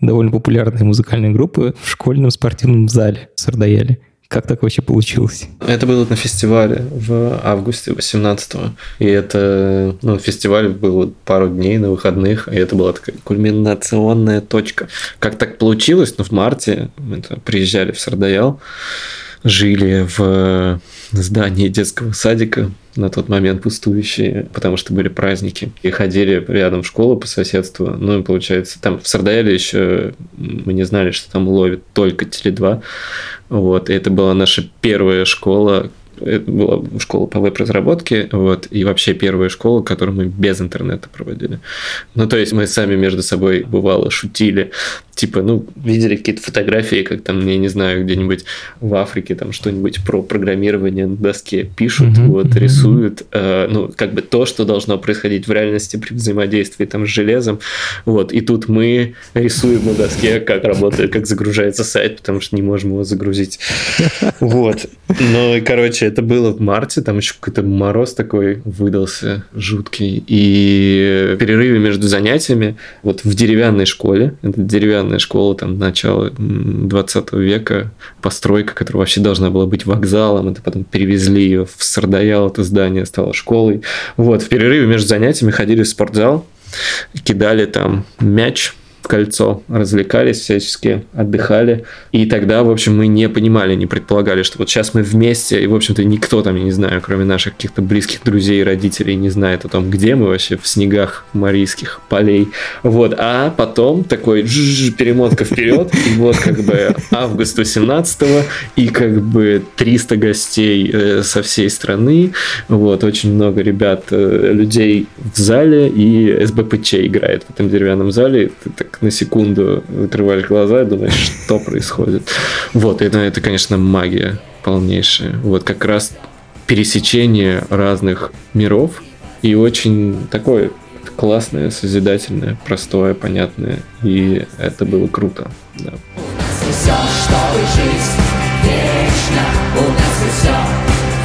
довольно популярной музыкальной группы, в школьном спортивном зале в Сардаяле. Как так вообще получилось? Это было на фестивале в августе 18-го. И это, ну, фестиваль был пару дней на выходных, и это была такая кульминационная точка. Как так получилось? Ну, в марте мы приезжали в Сардаял, жили в здании детского садика, на тот момент пустующие, потому что были праздники. И ходили рядом в школу по соседству. Ну и получается, там в Сардаэле еще мы не знали, что там ловит только Теле2. Вот, и это была наша первая школа, это была школа по веб-разработке, вот, и вообще первая школа, которую мы без интернета проводили. Ну, то есть мы сами между собой, бывало, шутили, типа, ну, видели какие-то фотографии, как там, я не знаю, где-нибудь в Африке там что-нибудь про программирование на доске пишут, mm-hmm. вот, рисуют, э, ну, как бы то, что должно происходить в реальности при взаимодействии там с железом, вот, и тут мы рисуем на доске, как работает, как загружается сайт, потому что не можем его загрузить, (laughs) вот, ну, и, короче, это было в марте, там еще какой-то мороз такой выдался жуткий, и в перерыве между занятиями, вот в деревянной школе, это деревянная школа там начала 20 века, постройка, которая вообще должна была быть вокзалом, это потом перевезли ее в Сардаял, это здание стало школой. Вот, в перерыве между занятиями ходили в спортзал, кидали там мяч, в кольцо, развлекались всячески, отдыхали. И тогда, в общем, мы не понимали, не предполагали, что вот сейчас мы вместе, и, в общем-то, никто там, я не знаю, кроме наших каких-то близких друзей и родителей не знает о том, где мы вообще в снегах марийских полей. Вот, а потом такой перемотка вперед, и вот как бы август 18 и как бы 300 гостей э, со всей страны, вот, очень много ребят, э, людей в зале, и СБПЧ играет в этом деревянном зале, так на секунду открываешь глаза и думаешь, что происходит. Вот, это, это, конечно, магия полнейшая. Вот как раз пересечение разных миров и очень такое классное, созидательное, простое, понятное. И это было круто. Да.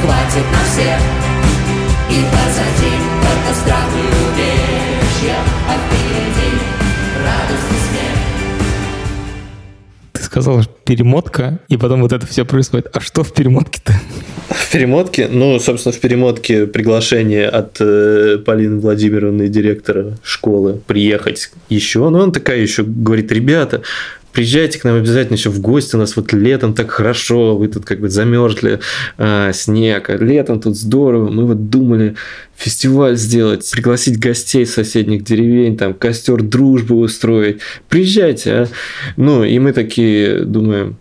Хватит на всех. И позади только страх и сказал перемотка, и потом вот это все происходит. А что в перемотке-то? В перемотке? Ну, собственно, в перемотке приглашение от э, Полины Владимировны, директора школы, приехать еще. Но он такая еще говорит, ребята, приезжайте к нам обязательно еще в гости, у нас вот летом так хорошо, вы тут как бы замерзли, э, снег, а летом тут здорово, мы вот думали фестиваль сделать, пригласить гостей соседних деревень, там костер дружбы устроить, приезжайте, а. Ну, и мы такие думаем,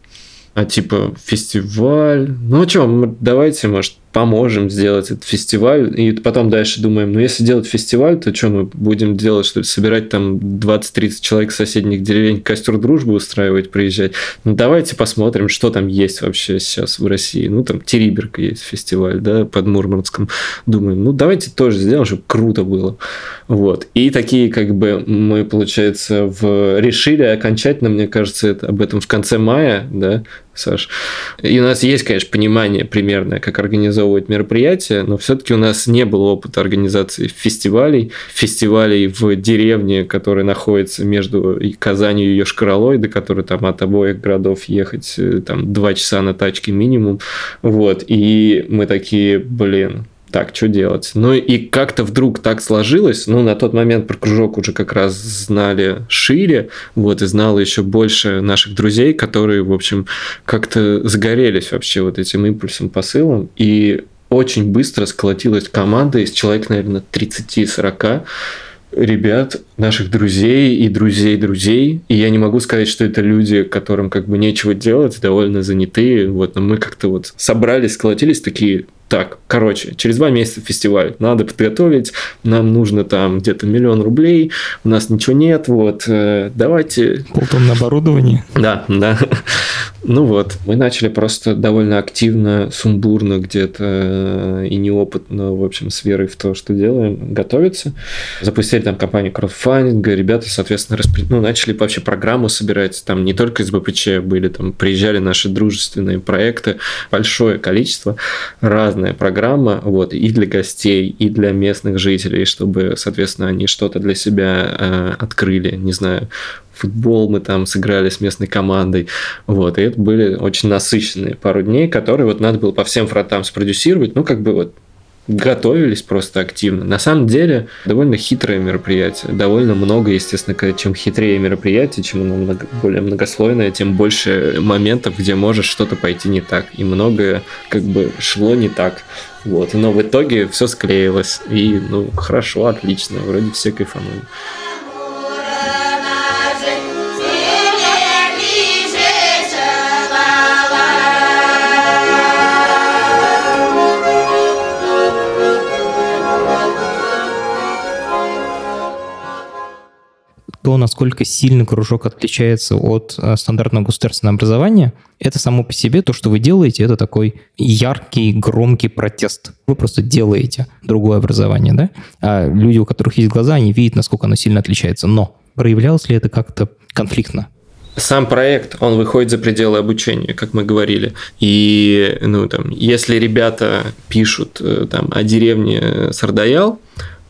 а типа фестиваль, ну что, давайте, может, поможем сделать этот фестиваль. И потом дальше думаем, ну если делать фестиваль, то что мы будем делать, что собирать там 20-30 человек соседних деревень, костер дружбы устраивать, приезжать. Ну давайте посмотрим, что там есть вообще сейчас в России. Ну там Териберка есть фестиваль, да, под Мурманском. Думаем, ну давайте тоже сделаем, чтобы круто было. Вот. И такие как бы мы, получается, в... решили окончательно, мне кажется, это об этом в конце мая, да, Саш. И у нас есть, конечно, понимание примерное, как организовывать мероприятия, но все-таки у нас не было опыта организации фестивалей, фестивалей в деревне, которая находится между Казанью и Йошкар-Олой, до которой там от обоих городов ехать э, там два часа на тачке минимум. Вот. И мы такие, блин, так, что делать? Ну и как-то вдруг так сложилось, ну на тот момент про кружок уже как раз знали шире, вот, и знало еще больше наших друзей, которые, в общем, как-то загорелись вообще вот этим импульсом, посылом, и очень быстро сколотилась команда из человек, наверное, 30-40, ребят, наших друзей и друзей друзей. И я не могу сказать, что это люди, которым как бы нечего делать, довольно занятые. Вот, но мы как-то вот собрались, сколотились такие, так, короче, через два месяца фестиваль, надо подготовить, нам нужно там где-то миллион рублей, у нас ничего нет, вот, э, давайте... Полтонны оборудования. Да, да. Ну вот, мы начали просто довольно активно, сумбурно где-то э, и неопытно, в общем, с верой в то, что делаем, готовиться. Запустили там компанию краудфандинга, ребята, соответственно, распри... ну, начали вообще программу собирать, там не только из БПЧ были, там приезжали наши дружественные проекты, большое количество разных разная программа, вот, и для гостей, и для местных жителей, чтобы, соответственно, они что-то для себя э, открыли, не знаю, футбол мы там сыграли с местной командой, вот, и это были очень насыщенные пару дней, которые вот надо было по всем фронтам спродюсировать, ну, как бы вот готовились просто активно. На самом деле, довольно хитрое мероприятие. Довольно много, естественно, чем хитрее мероприятие, чем оно много, более многослойное, тем больше моментов, где может что-то пойти не так. И многое как бы шло не так. Вот. Но в итоге все склеилось. И, ну, хорошо, отлично. Вроде все кайфанули. То, насколько сильно кружок отличается от э, стандартного государственного образования, это само по себе то, что вы делаете, это такой яркий, громкий протест. Вы просто делаете другое образование, да? А люди, у которых есть глаза, они видят, насколько оно сильно отличается. Но проявлялось ли это как-то конфликтно? сам проект, он выходит за пределы обучения, как мы говорили. И, ну, там, если ребята пишут э, там о деревне Сардаял,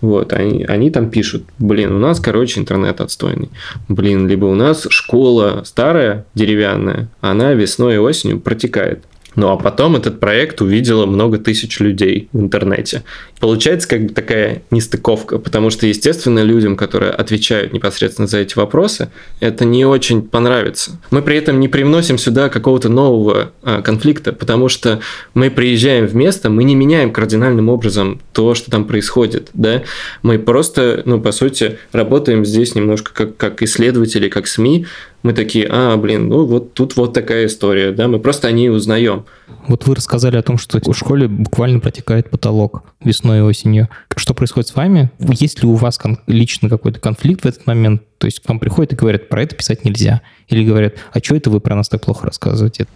вот, они, они там пишут, блин, у нас, короче, интернет отстойный. Блин, либо у нас школа старая, деревянная, она весной и осенью протекает. Ну а потом этот проект увидело много тысяч людей в интернете. Получается как бы такая нестыковка, потому что, естественно, людям, которые отвечают непосредственно за эти вопросы, это не очень понравится. Мы при этом не привносим сюда какого-то нового а, конфликта, потому что мы приезжаем в место, мы не меняем кардинальным образом то, что там происходит, да, мы просто, ну, по сути, работаем здесь немножко как, как исследователи, как СМИ, мы такие, а, блин, ну вот тут вот такая история, да, мы просто о ней узнаем. Вот вы рассказали о том, что в школе буквально протекает потолок весной и осенью. Что происходит с вами? Есть ли у вас лично какой-то конфликт в этот момент? То есть к вам приходят и говорят, про это писать нельзя. Или говорят, а что это вы про нас так плохо рассказываете?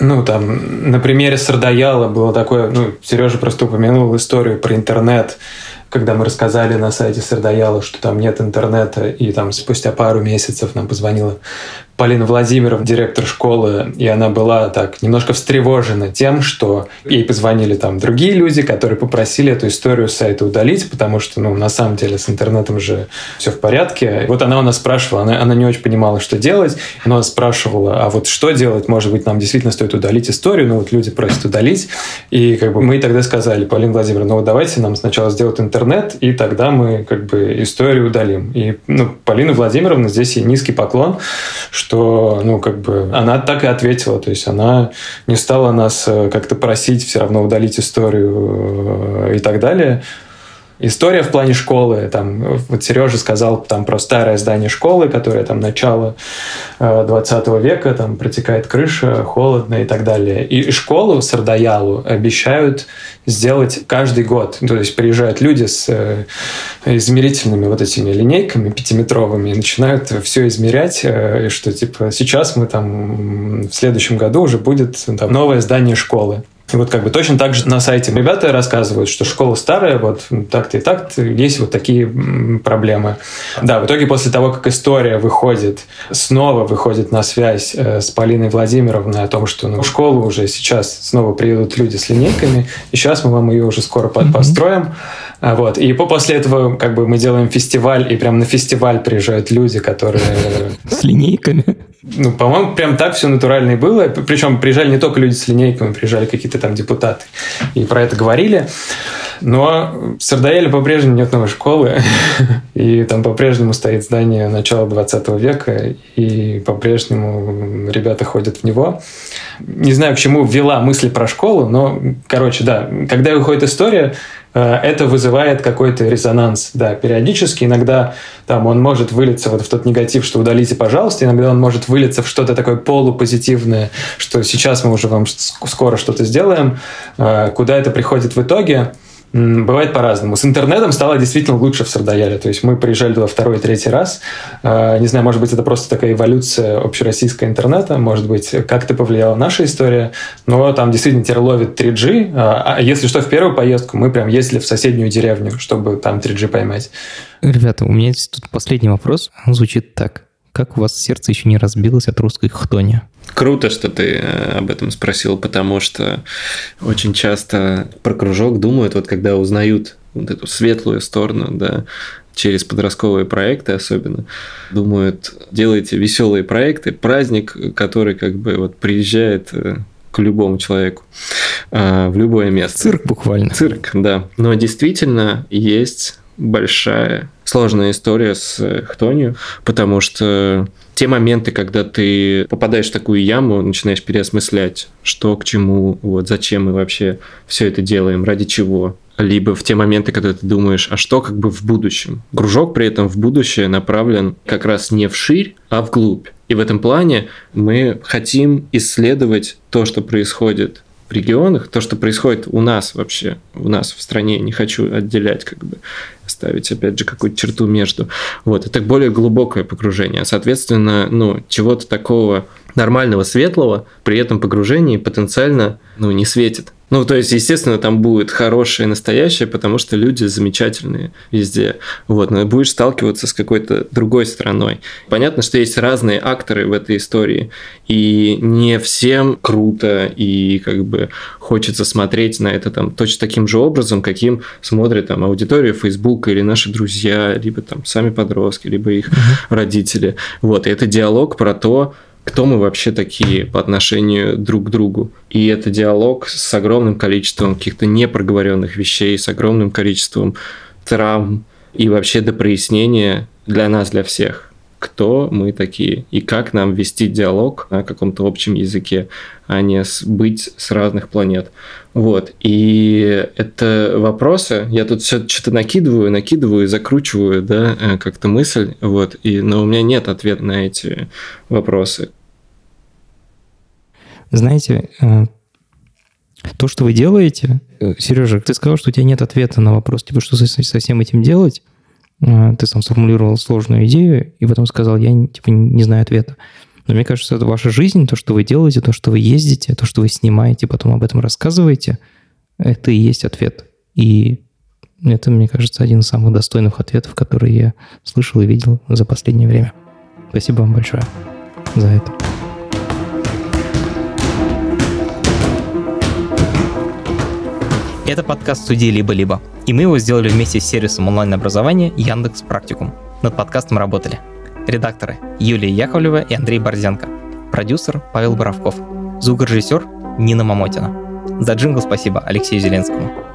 Ну, там, на примере Сардаяла было такое, ну, Сережа просто упомянул историю про интернет, когда мы рассказали на сайте Сардаяла, что там нет интернета, и там спустя пару месяцев нам позвонила Полина Владимировна, директор школы, и она была так немножко встревожена тем, что ей позвонили там другие люди, которые попросили эту историю с сайта удалить, потому что, ну, на самом деле с интернетом же все в порядке. Вот она у нас спрашивала, она, она не очень понимала, что делать, но спрашивала, а вот что делать, может быть, нам действительно стоит удалить историю, ну, вот люди просят удалить, и как бы мы тогда сказали, Полина Владимировна, ну, давайте нам сначала сделать интернет, и тогда мы как бы историю удалим. И, ну, Полина Владимировна, здесь ей низкий поклон, что, ну, как бы, она так и ответила, то есть она не стала нас э, как-то просить все равно удалить историю э, и так далее. История в плане школы, там, вот Сережа сказал там про старое здание школы, которое там начало 20 э, века, там протекает крыша, холодно и так далее. И школу Сардаялу обещают сделать каждый год. То есть приезжают люди с э, измерительными вот этими линейками пятиметровыми и начинают все измерять, э, что типа сейчас мы там в следующем году уже будет там, новое здание школы. И вот как бы точно так же на сайте ребята рассказывают, что школа старая, вот так-то и так есть вот такие проблемы. Да, в итоге после того, как история выходит, снова выходит на связь э, с Полиной Владимировной о том, что ну, в школу уже сейчас снова приедут люди с линейками, и сейчас мы вам ее уже скоро построим. А вот. И после этого как бы мы делаем фестиваль, и прям на фестиваль приезжают люди, которые... С линейками? Ну, по-моему, прям так все натурально и было. Причем приезжали не только люди с линейками, приезжали какие-то там депутаты. И про это говорили. Но в Сардаэле по-прежнему нет новой школы, (laughs) и там по-прежнему стоит здание начала 20 века, и по-прежнему ребята ходят в него. Не знаю, к чему ввела мысль про школу, но, короче, да, когда выходит история, это вызывает какой-то резонанс. Да, периодически, иногда там он может вылиться вот в тот негатив, что удалите, пожалуйста, иногда он может вылиться в что-то такое полупозитивное, что сейчас мы уже вам скоро что-то сделаем. Э, куда это приходит в итоге? Бывает по-разному. С интернетом стало действительно лучше в Сардаяле. То есть мы приезжали туда второй и третий раз. А, не знаю, может быть, это просто такая эволюция общероссийского интернета. Может быть, как-то повлияла наша история. Но там действительно теперь ловит 3G. А, а если что, в первую поездку мы прям ездили в соседнюю деревню, чтобы там 3G поймать. Ребята, у меня есть тут последний вопрос. Он звучит так. Как у вас сердце еще не разбилось от русской хтони? Круто, что ты э, об этом спросил, потому что очень часто про кружок думают, вот когда узнают вот эту светлую сторону, да, через подростковые проекты особенно, думают, делайте веселые проекты, праздник, который как бы вот приезжает э, к любому человеку э, в любое место. Цирк буквально. Цирк, да. Но действительно есть большая сложная история с хтонью, потому что те моменты, когда ты попадаешь в такую яму, начинаешь переосмыслять, что к чему, вот зачем мы вообще все это делаем, ради чего. Либо в те моменты, когда ты думаешь, а что как бы в будущем. Кружок при этом в будущее направлен как раз не вширь, а вглубь. И в этом плане мы хотим исследовать то, что происходит регионах, то, что происходит у нас вообще, у нас в стране, не хочу отделять как бы ставить, опять же, какую-то черту между. Вот, это более глубокое погружение. Соответственно, ну, чего-то такого нормального, светлого, при этом погружении потенциально, ну, не светит. Ну, то есть, естественно, там будет хорошее настоящее, потому что люди замечательные везде. Вот, но будешь сталкиваться с какой-то другой стороной. Понятно, что есть разные акторы в этой истории, и не всем круто, и как бы хочется смотреть на это там точно таким же образом, каким смотрит там аудитория Фейсбука или наши друзья, либо там сами подростки, либо их родители. Вот, и это диалог про то, кто мы вообще такие по отношению друг к другу. И это диалог с огромным количеством каких-то непроговоренных вещей, с огромным количеством травм и вообще до прояснения для нас, для всех кто мы такие и как нам вести диалог на каком-то общем языке, а не быть с разных планет. Вот. И это вопросы. Я тут все что-то накидываю, накидываю и закручиваю, да, э, как-то мысль. Вот. И, но у меня нет ответа на эти вопросы. Знаете, э, то, что вы делаете, э, Сережа, ты сказал, что у тебя нет ответа на вопрос, типа, что со всем этим делать. А, ты сам сформулировал сложную идею и потом сказал, я типа не знаю ответа. Но мне кажется, это ваша жизнь, то, что вы делаете, то, что вы ездите, то, что вы снимаете, потом об этом рассказываете, это и есть ответ. И это, мне кажется, один из самых достойных ответов, которые я слышал и видел за последнее время. Спасибо вам большое за это. Это подкаст студии «Либо-либо», и мы его сделали вместе с сервисом онлайн-образования Яндекс Практикум. Над подкастом работали редакторы Юлия Яковлева и Андрей Борзенко, продюсер Павел Боровков, звукорежиссер Нина Мамотина. За джингл спасибо Алексею Зеленскому.